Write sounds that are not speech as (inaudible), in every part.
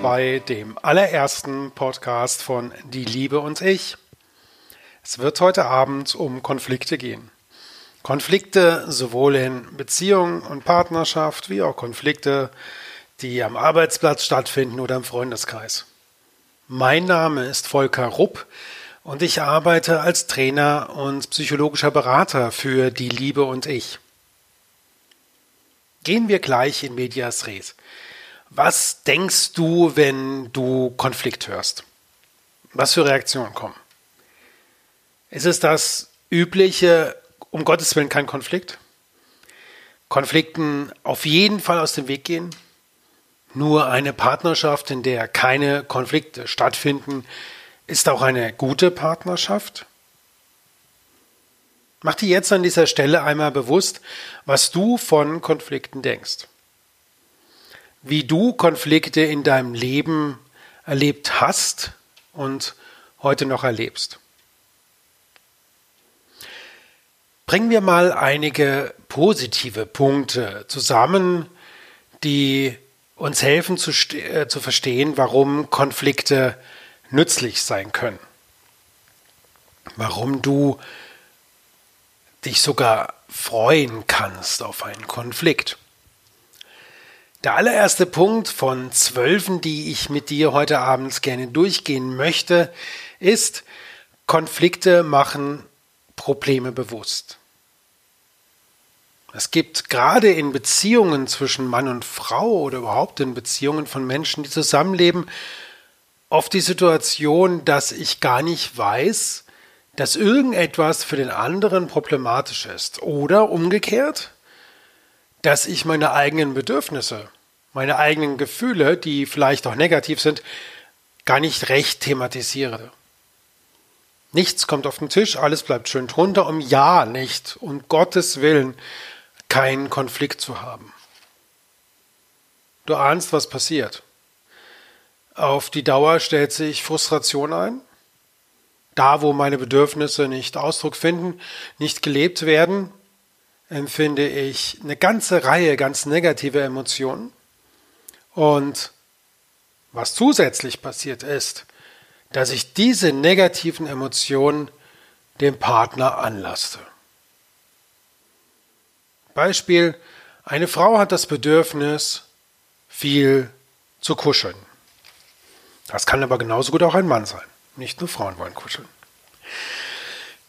Abend bei dem allerersten Podcast von Die Liebe und ich. Es wird heute Abend um Konflikte gehen. Konflikte sowohl in Beziehung und Partnerschaft wie auch Konflikte, die am Arbeitsplatz stattfinden oder im Freundeskreis. Mein Name ist Volker Rupp und ich arbeite als Trainer und psychologischer Berater für Die Liebe und ich. Gehen wir gleich in Medias Res. Was denkst du, wenn du Konflikt hörst? Was für Reaktionen kommen? Ist es das übliche, um Gottes Willen kein Konflikt? Konflikten auf jeden Fall aus dem Weg gehen? Nur eine Partnerschaft, in der keine Konflikte stattfinden, ist auch eine gute Partnerschaft? Mach dir jetzt an dieser Stelle einmal bewusst, was du von Konflikten denkst. Wie du Konflikte in deinem Leben erlebt hast und heute noch erlebst. Bringen wir mal einige positive Punkte zusammen, die uns helfen zu, äh, zu verstehen, warum Konflikte nützlich sein können. Warum du dich sogar freuen kannst auf einen Konflikt. Der allererste Punkt von zwölfen, die ich mit dir heute Abend gerne durchgehen möchte, ist, Konflikte machen Probleme bewusst. Es gibt gerade in Beziehungen zwischen Mann und Frau oder überhaupt in Beziehungen von Menschen, die zusammenleben, oft die Situation, dass ich gar nicht weiß, dass irgendetwas für den anderen problematisch ist. Oder umgekehrt, dass ich meine eigenen Bedürfnisse, meine eigenen Gefühle, die vielleicht auch negativ sind, gar nicht recht thematisiere. Nichts kommt auf den Tisch, alles bleibt schön drunter, um ja nicht, um Gottes Willen, keinen Konflikt zu haben. Du ahnst, was passiert. Auf die Dauer stellt sich Frustration ein, da, wo meine Bedürfnisse nicht Ausdruck finden, nicht gelebt werden, empfinde ich eine ganze Reihe ganz negative Emotionen. Und was zusätzlich passiert ist, dass ich diese negativen Emotionen dem Partner anlaste. Beispiel, eine Frau hat das Bedürfnis, viel zu kuscheln. Das kann aber genauso gut auch ein Mann sein. Nicht nur Frauen wollen kuscheln.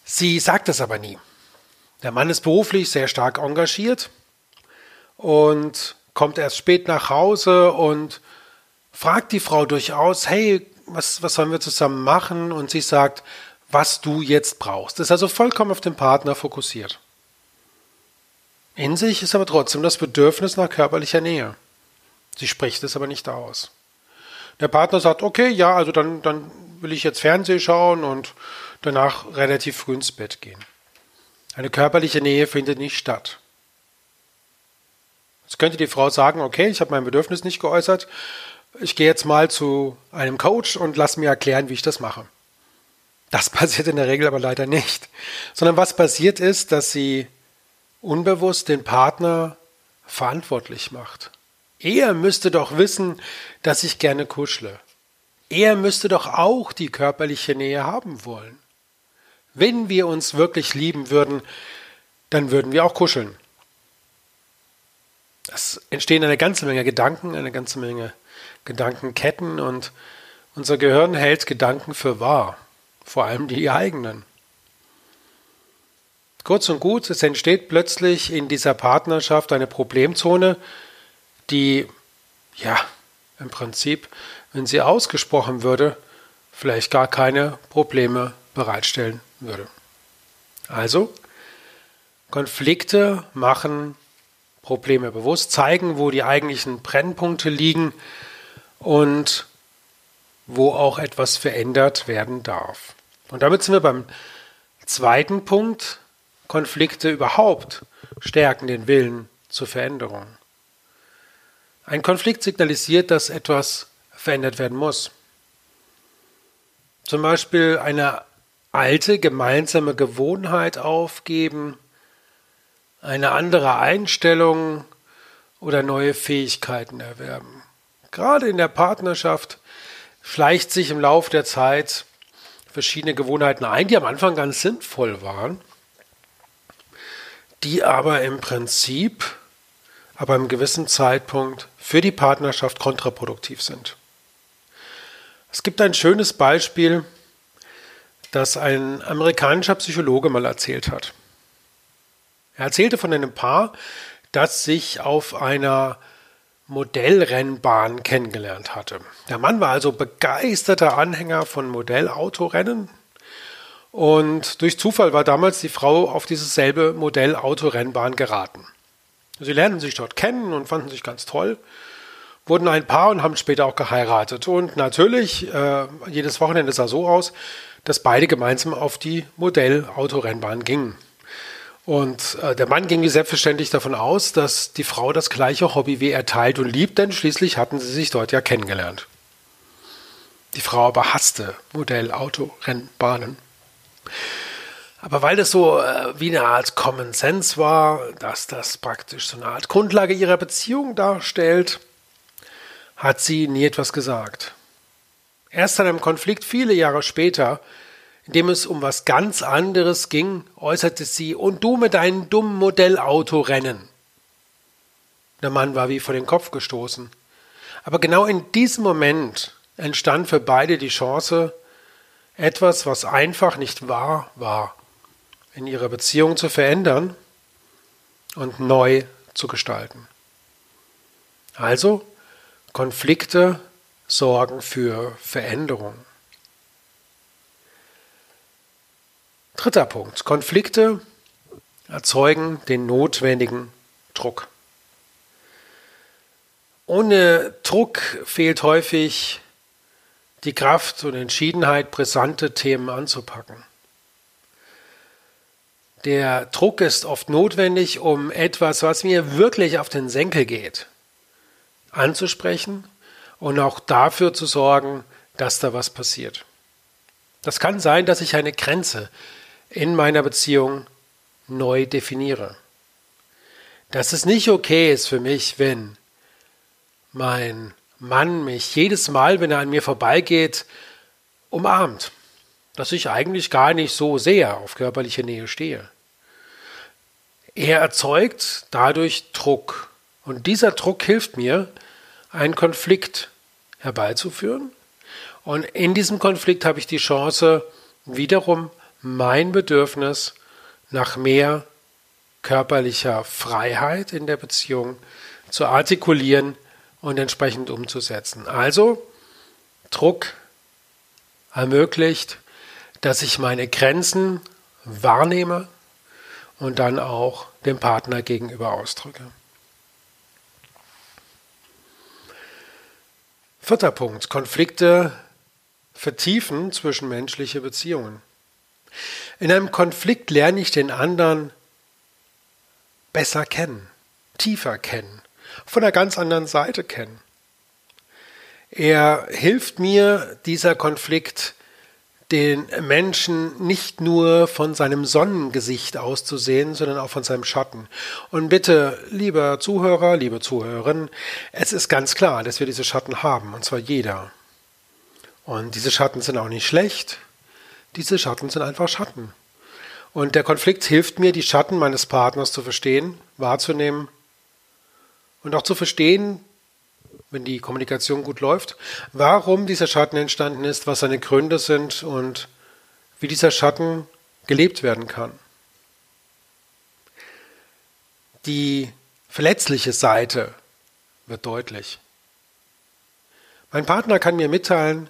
Sie sagt es aber nie. Der Mann ist beruflich sehr stark engagiert und kommt erst spät nach Hause und fragt die Frau durchaus, hey, was, was sollen wir zusammen machen? Und sie sagt, was du jetzt brauchst. Ist also vollkommen auf den Partner fokussiert. In sich ist aber trotzdem das Bedürfnis nach körperlicher Nähe. Sie spricht es aber nicht aus. Der Partner sagt, okay, ja, also dann, dann will ich jetzt Fernsehen schauen und danach relativ früh ins Bett gehen. Eine körperliche Nähe findet nicht statt. Jetzt könnte die Frau sagen, okay, ich habe mein Bedürfnis nicht geäußert, ich gehe jetzt mal zu einem Coach und lass mir erklären, wie ich das mache. Das (laughs) passiert in der Regel aber leider nicht. Sondern was passiert ist, dass sie unbewusst den Partner verantwortlich macht. Er müsste doch wissen, dass ich gerne kuschle. Er müsste doch auch die körperliche Nähe haben wollen. Wenn wir uns wirklich lieben würden, dann würden wir auch kuscheln. Es entstehen eine ganze Menge Gedanken, eine ganze Menge Gedankenketten und unser Gehirn hält Gedanken für wahr, vor allem die eigenen. Kurz und gut, es entsteht plötzlich in dieser Partnerschaft eine Problemzone, die, ja, im Prinzip wenn sie ausgesprochen würde, vielleicht gar keine Probleme bereitstellen würde. Also, Konflikte machen Probleme bewusst, zeigen, wo die eigentlichen Brennpunkte liegen und wo auch etwas verändert werden darf. Und damit sind wir beim zweiten Punkt. Konflikte überhaupt stärken den Willen zur Veränderung. Ein Konflikt signalisiert, dass etwas verändert werden muss. Zum Beispiel eine alte gemeinsame Gewohnheit aufgeben, eine andere Einstellung oder neue Fähigkeiten erwerben. gerade in der Partnerschaft schleicht sich im Laufe der Zeit verschiedene Gewohnheiten ein, die am Anfang ganz sinnvoll waren, die aber im Prinzip aber einem gewissen Zeitpunkt für die Partnerschaft kontraproduktiv sind. Es gibt ein schönes Beispiel, das ein amerikanischer Psychologe mal erzählt hat. Er erzählte von einem Paar, das sich auf einer Modellrennbahn kennengelernt hatte. Der Mann war also begeisterter Anhänger von Modellautorennen und durch Zufall war damals die Frau auf dieses selbe Modellautorennbahn geraten. Sie lernten sich dort kennen und fanden sich ganz toll, wurden ein Paar und haben später auch geheiratet. Und natürlich, äh, jedes Wochenende sah so aus, dass beide gemeinsam auf die Modellautorennbahn gingen. Und äh, der Mann ging selbstverständlich davon aus, dass die Frau das gleiche Hobby wie er teilt und liebt, denn schließlich hatten sie sich dort ja kennengelernt. Die Frau aber hasste Modellautorennbahnen. Aber weil das so äh, wie eine Art Common Sense war, dass das praktisch so eine Art Grundlage ihrer Beziehung darstellt, hat sie nie etwas gesagt. Erst an einem Konflikt viele Jahre später in dem es um was ganz anderes ging, äußerte sie, und du mit deinem dummen Modellautorennen. Der Mann war wie vor den Kopf gestoßen. Aber genau in diesem Moment entstand für beide die Chance, etwas, was einfach nicht wahr war, in ihrer Beziehung zu verändern und neu zu gestalten. Also, Konflikte sorgen für Veränderung. Dritter Punkt. Konflikte erzeugen den notwendigen Druck. Ohne Druck fehlt häufig die Kraft und Entschiedenheit, brisante Themen anzupacken. Der Druck ist oft notwendig, um etwas, was mir wirklich auf den Senkel geht, anzusprechen und auch dafür zu sorgen, dass da was passiert. Das kann sein, dass ich eine Grenze in meiner Beziehung neu definiere. Dass es nicht okay ist für mich, wenn mein Mann mich jedes Mal, wenn er an mir vorbeigeht, umarmt. Dass ich eigentlich gar nicht so sehr auf körperliche Nähe stehe. Er erzeugt dadurch Druck. Und dieser Druck hilft mir, einen Konflikt herbeizuführen. Und in diesem Konflikt habe ich die Chance, wiederum mein Bedürfnis nach mehr körperlicher Freiheit in der Beziehung zu artikulieren und entsprechend umzusetzen. Also Druck ermöglicht, dass ich meine Grenzen wahrnehme und dann auch dem Partner gegenüber ausdrücke. Vierter Punkt. Konflikte vertiefen zwischenmenschliche Beziehungen. In einem Konflikt lerne ich den anderen besser kennen, tiefer kennen, von einer ganz anderen Seite kennen. Er hilft mir, dieser Konflikt den Menschen nicht nur von seinem Sonnengesicht auszusehen, sondern auch von seinem Schatten. Und bitte, lieber Zuhörer, liebe Zuhörerin, es ist ganz klar, dass wir diese Schatten haben, und zwar jeder. Und diese Schatten sind auch nicht schlecht, diese Schatten sind einfach Schatten. Und der Konflikt hilft mir, die Schatten meines Partners zu verstehen, wahrzunehmen und auch zu verstehen, wenn die Kommunikation gut läuft, warum dieser Schatten entstanden ist, was seine Gründe sind und wie dieser Schatten gelebt werden kann. Die verletzliche Seite wird deutlich. Mein Partner kann mir mitteilen,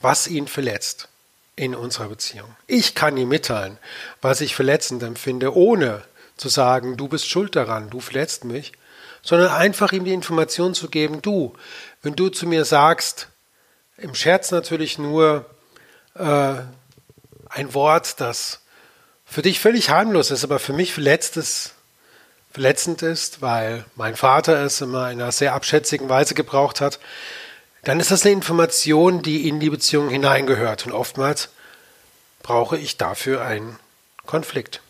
was ihn verletzt in unserer Beziehung. Ich kann ihm mitteilen, was ich verletzend empfinde, ohne zu sagen, du bist schuld daran, du verletzt mich, sondern einfach ihm die Information zu geben, du, wenn du zu mir sagst, im Scherz natürlich nur äh, ein Wort, das für dich völlig harmlos ist, aber für mich verletztes, verletzend ist, weil mein Vater es immer in einer sehr abschätzigen Weise gebraucht hat, dann ist das eine Information, die in die Beziehung hineingehört. Und oftmals brauche ich dafür einen Konflikt.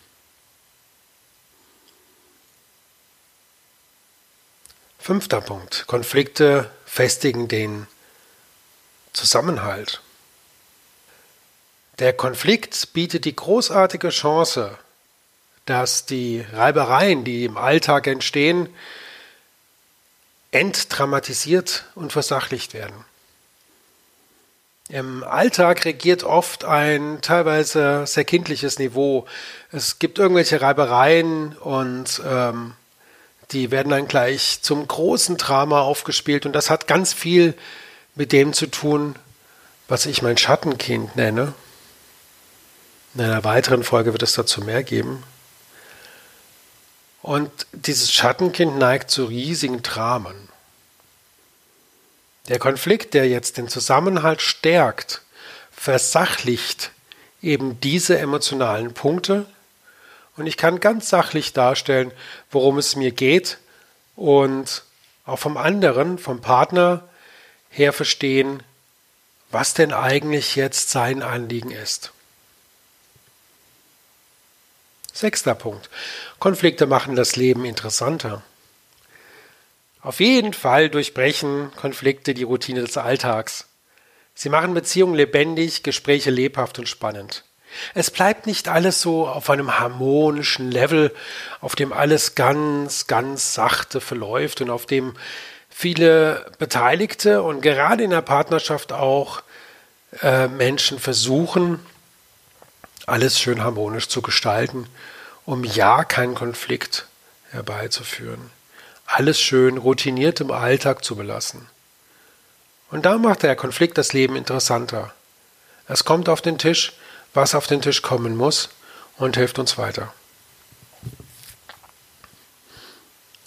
Fünfter Punkt. Konflikte festigen den Zusammenhalt. Der Konflikt bietet die großartige Chance, dass die Reibereien, die im Alltag entstehen, entdramatisiert und versachlicht werden. Im Alltag regiert oft ein teilweise sehr kindliches Niveau. Es gibt irgendwelche Reibereien und ähm, die werden dann gleich zum großen Drama aufgespielt und das hat ganz viel mit dem zu tun, was ich mein Schattenkind nenne. In einer weiteren Folge wird es dazu mehr geben. Und dieses Schattenkind neigt zu riesigen Dramen. Der Konflikt, der jetzt den Zusammenhalt stärkt, versachlicht eben diese emotionalen Punkte und ich kann ganz sachlich darstellen, worum es mir geht und auch vom anderen, vom Partner her verstehen, was denn eigentlich jetzt sein Anliegen ist. Sechster Punkt. Konflikte machen das Leben interessanter. Auf jeden Fall durchbrechen Konflikte die Routine des Alltags. Sie machen Beziehungen lebendig, Gespräche lebhaft und spannend. Es bleibt nicht alles so auf einem harmonischen Level, auf dem alles ganz, ganz sachte verläuft und auf dem viele Beteiligte und gerade in der Partnerschaft auch äh, Menschen versuchen, alles schön harmonisch zu gestalten, um ja keinen Konflikt herbeizuführen. Alles schön routiniert im Alltag zu belassen. Und da macht der Konflikt das Leben interessanter. Es kommt auf den Tisch, was auf den Tisch kommen muss und hilft uns weiter.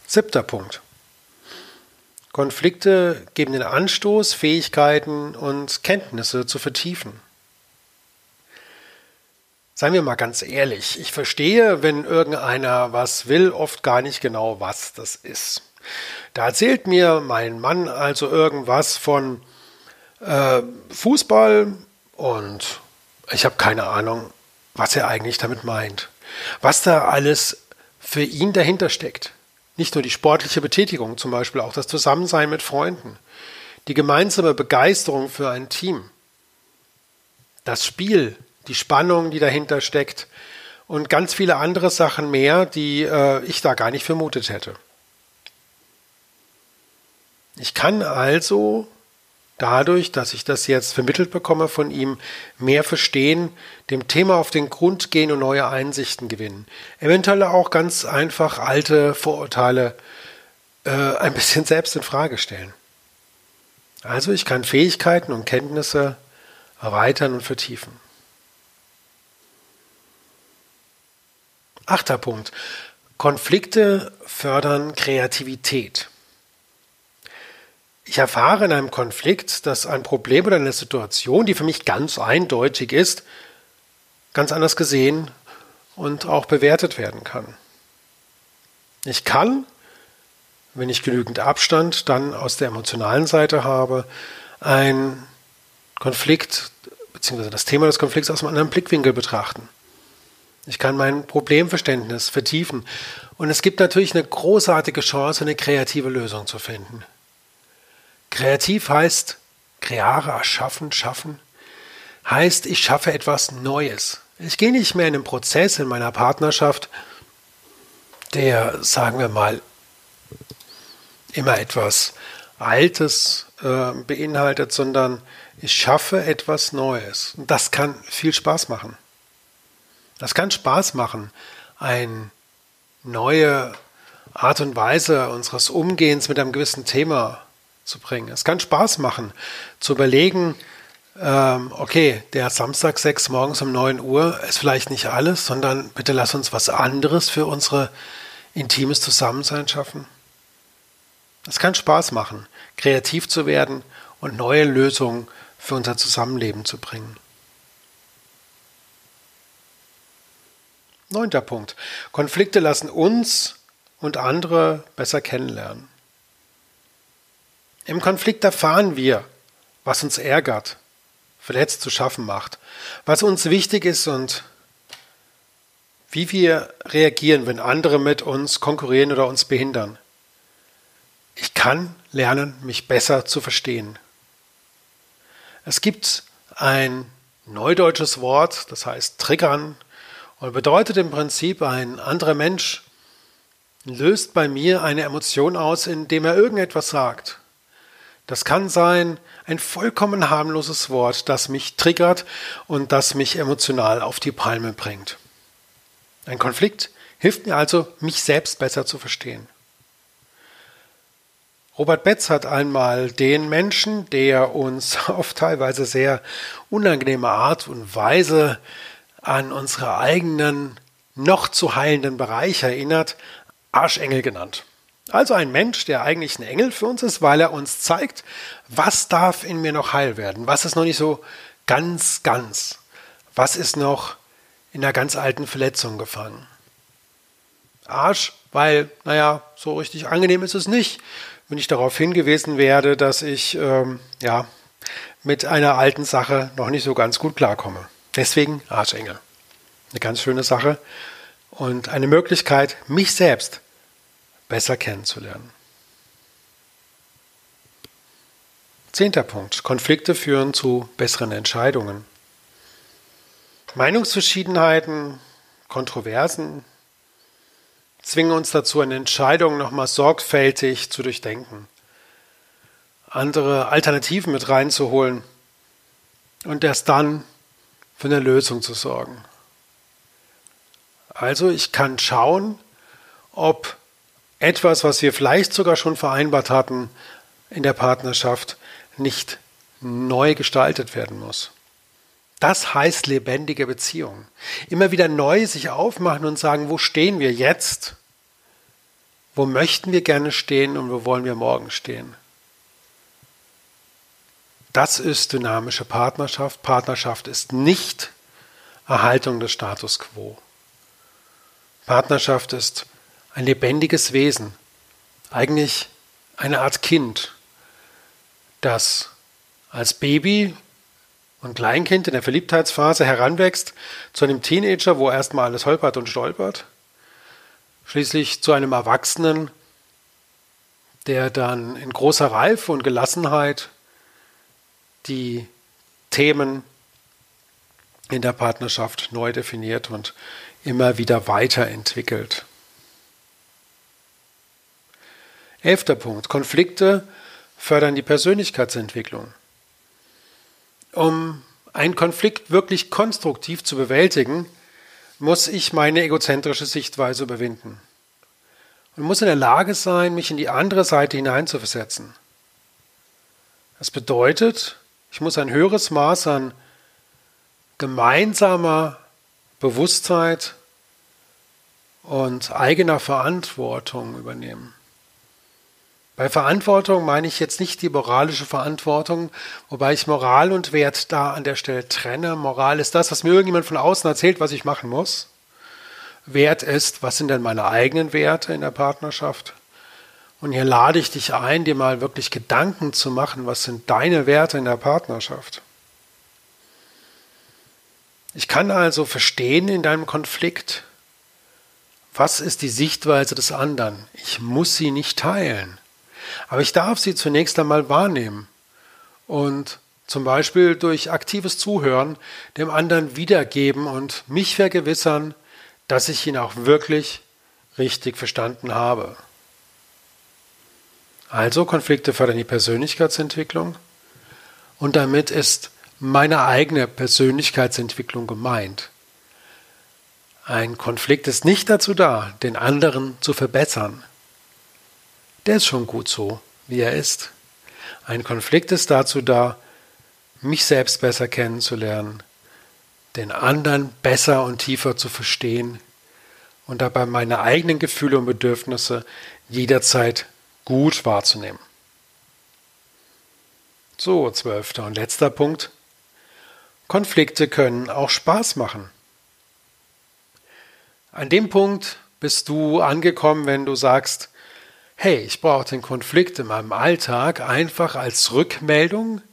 Siebter Punkt. Konflikte geben den Anstoß, Fähigkeiten und Kenntnisse zu vertiefen. Seien wir mal ganz ehrlich, ich verstehe, wenn irgendeiner was will, oft gar nicht genau, was das ist. Da erzählt mir mein Mann also irgendwas von äh, Fußball und ich habe keine Ahnung, was er eigentlich damit meint. Was da alles für ihn dahinter steckt. Nicht nur die sportliche Betätigung, zum Beispiel auch das Zusammensein mit Freunden, die gemeinsame Begeisterung für ein Team, das Spiel, die Spannung, die dahinter steckt und ganz viele andere Sachen mehr, die äh, ich da gar nicht vermutet hätte. Ich kann also dadurch, dass ich das jetzt vermittelt bekomme von ihm, mehr verstehen, dem Thema auf den Grund gehen und neue Einsichten gewinnen. Eventuell auch ganz einfach alte Vorurteile äh, ein bisschen selbst in Frage stellen. Also ich kann Fähigkeiten und Kenntnisse erweitern und vertiefen. Achter Punkt. Konflikte fördern Kreativität. Ich erfahre in einem Konflikt, dass ein Problem oder eine Situation, die für mich ganz eindeutig ist, ganz anders gesehen und auch bewertet werden kann. Ich kann, wenn ich genügend Abstand dann aus der emotionalen Seite habe, ein Konflikt bzw. das Thema des Konflikts aus einem anderen Blickwinkel betrachten. Ich kann mein Problemverständnis vertiefen. Und es gibt natürlich eine großartige Chance, eine kreative Lösung zu finden. Kreativ heißt kreare, erschaffen, schaffen. Heißt, ich schaffe etwas Neues. Ich gehe nicht mehr in einen Prozess in meiner Partnerschaft, der, sagen wir mal, immer etwas Altes äh, beinhaltet, sondern ich schaffe etwas Neues. Und das kann viel Spaß machen. Das kann Spaß machen, eine neue Art und Weise unseres Umgehens mit einem gewissen Thema zu bringen. Es kann Spaß machen, zu überlegen, ähm, okay, der Samstag 6 morgens um 9 Uhr ist vielleicht nicht alles, sondern bitte lass uns was anderes für unsere intimes Zusammensein schaffen. Es kann Spaß machen, kreativ zu werden und neue Lösungen für unser Zusammenleben zu bringen. Neunter Punkt. Konflikte lassen uns und andere besser kennenlernen. Im Konflikt erfahren wir, was uns ärgert, verletzt zu schaffen macht, was uns wichtig ist und wie wir reagieren, wenn andere mit uns konkurrieren oder uns behindern. ich kann lernen, mich besser zu verstehen. Es gibt ein neudeutsches Wort, das heißt triggern und bedeutet im Prinzip, ein anderer Mensch löst bei mir eine Emotion aus, indem er irgendetwas sagt. Das kann sein ein vollkommen harmloses Wort, das mich triggert und das mich emotional auf die Palme bringt. Ein Konflikt hilft mir also, mich selbst besser zu verstehen. Robert Betz hat einmal den Menschen, der uns (laughs) auf teilweise sehr unangenehme Art und Weise an unsere eigenen noch zu heilenden Bereiche erinnert, Arschengel genannt. Also ein Mensch, der eigentlich ein Engel für uns ist, weil er uns zeigt, was darf in mir noch heil werden, was ist noch nicht so ganz, ganz, was ist noch in einer ganz alten Verletzung gefangen. Arsch, weil, naja, so richtig angenehm ist es nicht, wenn ich darauf hingewiesen werde, dass ich, ähm, ja, mit einer alten Sache noch nicht so ganz gut klarkomme. Deswegen Arschengel. Eine ganz schöne Sache und eine Möglichkeit, mich selbst besser kennenzulernen. Zehnter Punkt. Konflikte führen zu besseren Entscheidungen. Meinungsverschiedenheiten, Kontroversen zwingen uns dazu, eine Entscheidung nochmal sorgfältig zu durchdenken, andere Alternativen mit reinzuholen und erst dann für eine Lösung zu sorgen. Also ich kann schauen, ob etwas, was wir vielleicht sogar schon vereinbart hatten in der Partnerschaft, nicht neu gestaltet werden muss. Das heißt lebendige Beziehung. Immer wieder neu sich aufmachen und sagen, wo stehen wir jetzt? Wo möchten wir gerne stehen und wo wollen wir morgen stehen? Das ist dynamische Partnerschaft. Partnerschaft ist nicht Erhaltung des Status quo. Partnerschaft ist ein lebendiges Wesen, eigentlich eine Art Kind, das als Baby und Kleinkind in der Verliebtheitsphase heranwächst zu einem Teenager, wo erstmal alles holpert und stolpert, schließlich zu einem Erwachsenen, der dann in großer Reife und Gelassenheit die Themen in der Partnerschaft neu definiert und immer wieder weiterentwickelt. Elfter Punkt. Konflikte fördern die Persönlichkeitsentwicklung. Um einen Konflikt wirklich konstruktiv zu bewältigen, muss ich meine egozentrische Sichtweise überwinden. Und muss in der Lage sein, mich in die andere Seite hineinzuversetzen. Das bedeutet, ich muss ein höheres Maß an gemeinsamer Bewusstheit und eigener Verantwortung übernehmen. Bei Verantwortung meine ich jetzt nicht die moralische Verantwortung, wobei ich Moral und Wert da an der Stelle trenne. Moral ist das, was mir irgendjemand von außen erzählt, was ich machen muss. Wert ist, was sind denn meine eigenen Werte in der Partnerschaft? Und hier lade ich dich ein, dir mal wirklich Gedanken zu machen, was sind deine Werte in der Partnerschaft? Ich kann also verstehen in deinem Konflikt, was ist die Sichtweise des anderen. Ich muss sie nicht teilen. Aber ich darf sie zunächst einmal wahrnehmen und zum Beispiel durch aktives Zuhören dem anderen wiedergeben und mich vergewissern, dass ich ihn auch wirklich richtig verstanden habe. Also Konflikte fördern die Persönlichkeitsentwicklung und damit ist meine eigene Persönlichkeitsentwicklung gemeint. Ein Konflikt ist nicht dazu da, den anderen zu verbessern der ist schon gut so, wie er ist. Ein Konflikt ist dazu da, mich selbst besser kennenzulernen, den anderen besser und tiefer zu verstehen und dabei meine eigenen Gefühle und Bedürfnisse jederzeit gut wahrzunehmen. So, zwölfter und letzter Punkt. Konflikte können auch Spaß machen. An dem Punkt bist du angekommen, wenn du sagst, hey, ich brauche den Konflikt in meinem Alltag einfach als Rückmeldung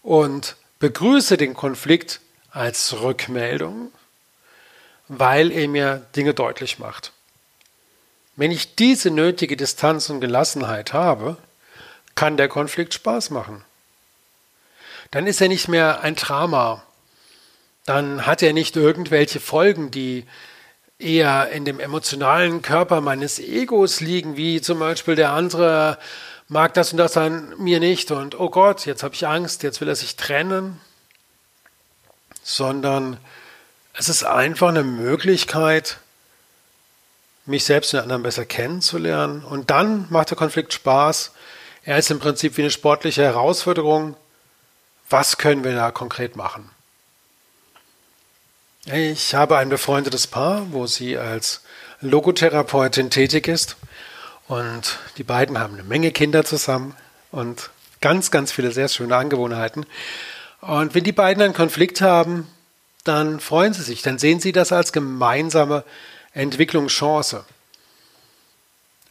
und begrüße den Konflikt als Rückmeldung, weil er mir Dinge deutlich macht. Wenn ich diese nötige Distanz und Gelassenheit habe, kann der Konflikt Spaß machen. Dann ist er nicht mehr ein Drama. Dann hat er nicht irgendwelche Folgen, die eher in dem emotionalen Körper meines Egos liegen, wie zum Beispiel der andere mag das und das an mir nicht und oh Gott, jetzt habe ich Angst, jetzt will er sich trennen, sondern es ist einfach eine Möglichkeit, mich selbst und anderen besser kennenzulernen. Und dann macht der Konflikt Spaß. Er ist im Prinzip wie eine sportliche Herausforderung. Was können wir da konkret machen? Ich habe ein befreundetes Paar, wo sie als Logotherapeutin tätig ist. Und die beiden haben eine Menge Kinder zusammen und ganz, ganz viele sehr schöne Angewohnheiten. Und wenn die beiden einen Konflikt haben, dann freuen sie sich, dann sehen sie das als gemeinsame Entwicklungschance.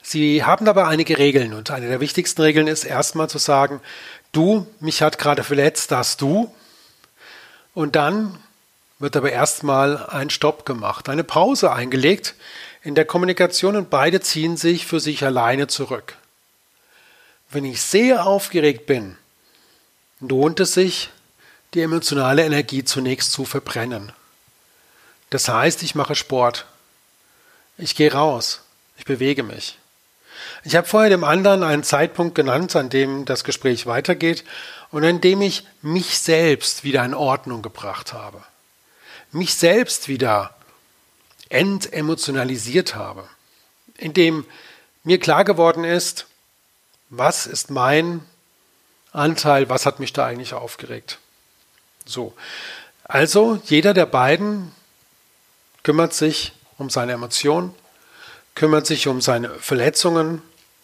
Sie haben dabei einige Regeln und eine der wichtigsten Regeln ist erstmal zu sagen, du, mich hat gerade verletzt, das du. Und dann wird aber erstmal ein Stopp gemacht, eine Pause eingelegt in der Kommunikation und beide ziehen sich für sich alleine zurück. Wenn ich sehr aufgeregt bin, lohnt es sich, die emotionale Energie zunächst zu verbrennen. Das heißt, ich mache Sport. Ich gehe raus. Ich bewege mich. Ich habe vorher dem anderen einen Zeitpunkt genannt, an dem das Gespräch weitergeht und an dem ich mich selbst wieder in Ordnung gebracht habe. Mich selbst wieder entemotionalisiert habe. Indem mir klar geworden ist, was ist mein Anteil, was hat mich da eigentlich aufgeregt. So. Also jeder der beiden kümmert sich um seine Emotionen, kümmert sich um seine Verletzungen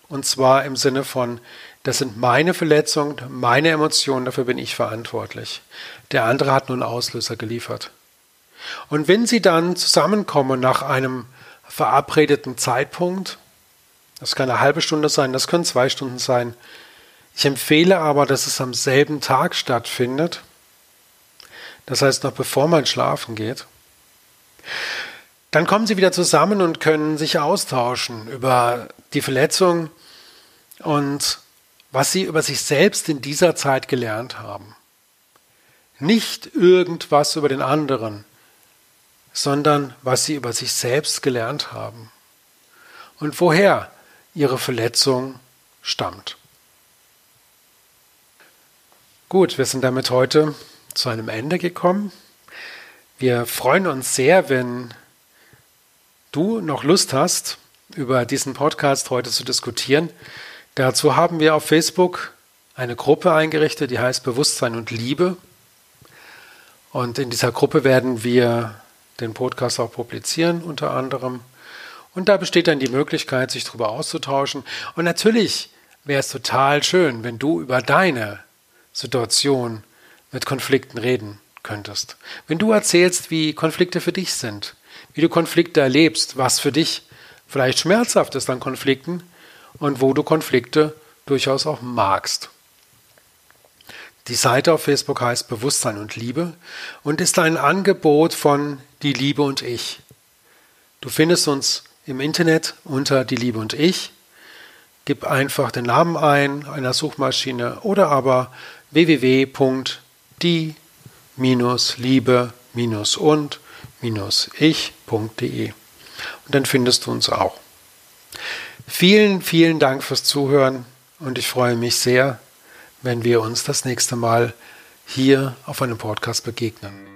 und zwar im Sinne von, das sind meine Verletzungen, meine Emotionen, dafür bin ich verantwortlich. Der andere hat nur einen Auslöser geliefert. Und wenn sie dann zusammenkommen nach einem verabredeten Zeitpunkt, das kann eine halbe Stunde sein, das können zwei Stunden sein, ich empfehle aber, dass es am selben Tag stattfindet, das heißt noch bevor man schlafen geht, dann kommen sie wieder zusammen und können sich austauschen über die Verletzung und was sie über sich selbst in dieser Zeit gelernt haben. Nicht irgendwas über den anderen, sondern was sie über sich selbst gelernt haben und woher ihre Verletzung stammt. Gut, wir sind damit heute zu einem Ende gekommen. Wir freuen uns sehr, wenn du noch Lust hast, über diesen Podcast heute zu diskutieren. Dazu haben wir auf Facebook eine Gruppe eingerichtet, die heißt Bewusstsein und Liebe. Und in dieser Gruppe werden wir den Podcast auch publizieren, unter anderem. Und da besteht dann die Möglichkeit, sich darüber auszutauschen. Und natürlich wäre es total schön, wenn du über deine Situation mit Konflikten reden könntest. Wenn du erzählst, wie Konflikte für dich sind, wie du Konflikte erlebst, was für dich vielleicht schmerzhaft ist an Konflikten und wo du Konflikte durchaus auch magst. Die Seite auf Facebook heißt Bewusstsein und Liebe und ist ein Angebot von Die Liebe und ich. Du findest uns im Internet unter Die Liebe und ich. Gib einfach den Namen ein einer Suchmaschine oder aber www.die-liebe-und-ich.de und dann findest du uns auch. Vielen, vielen Dank fürs Zuhören und ich freue mich sehr, wenn wir uns das nächste Mal hier auf einem Podcast begegnen.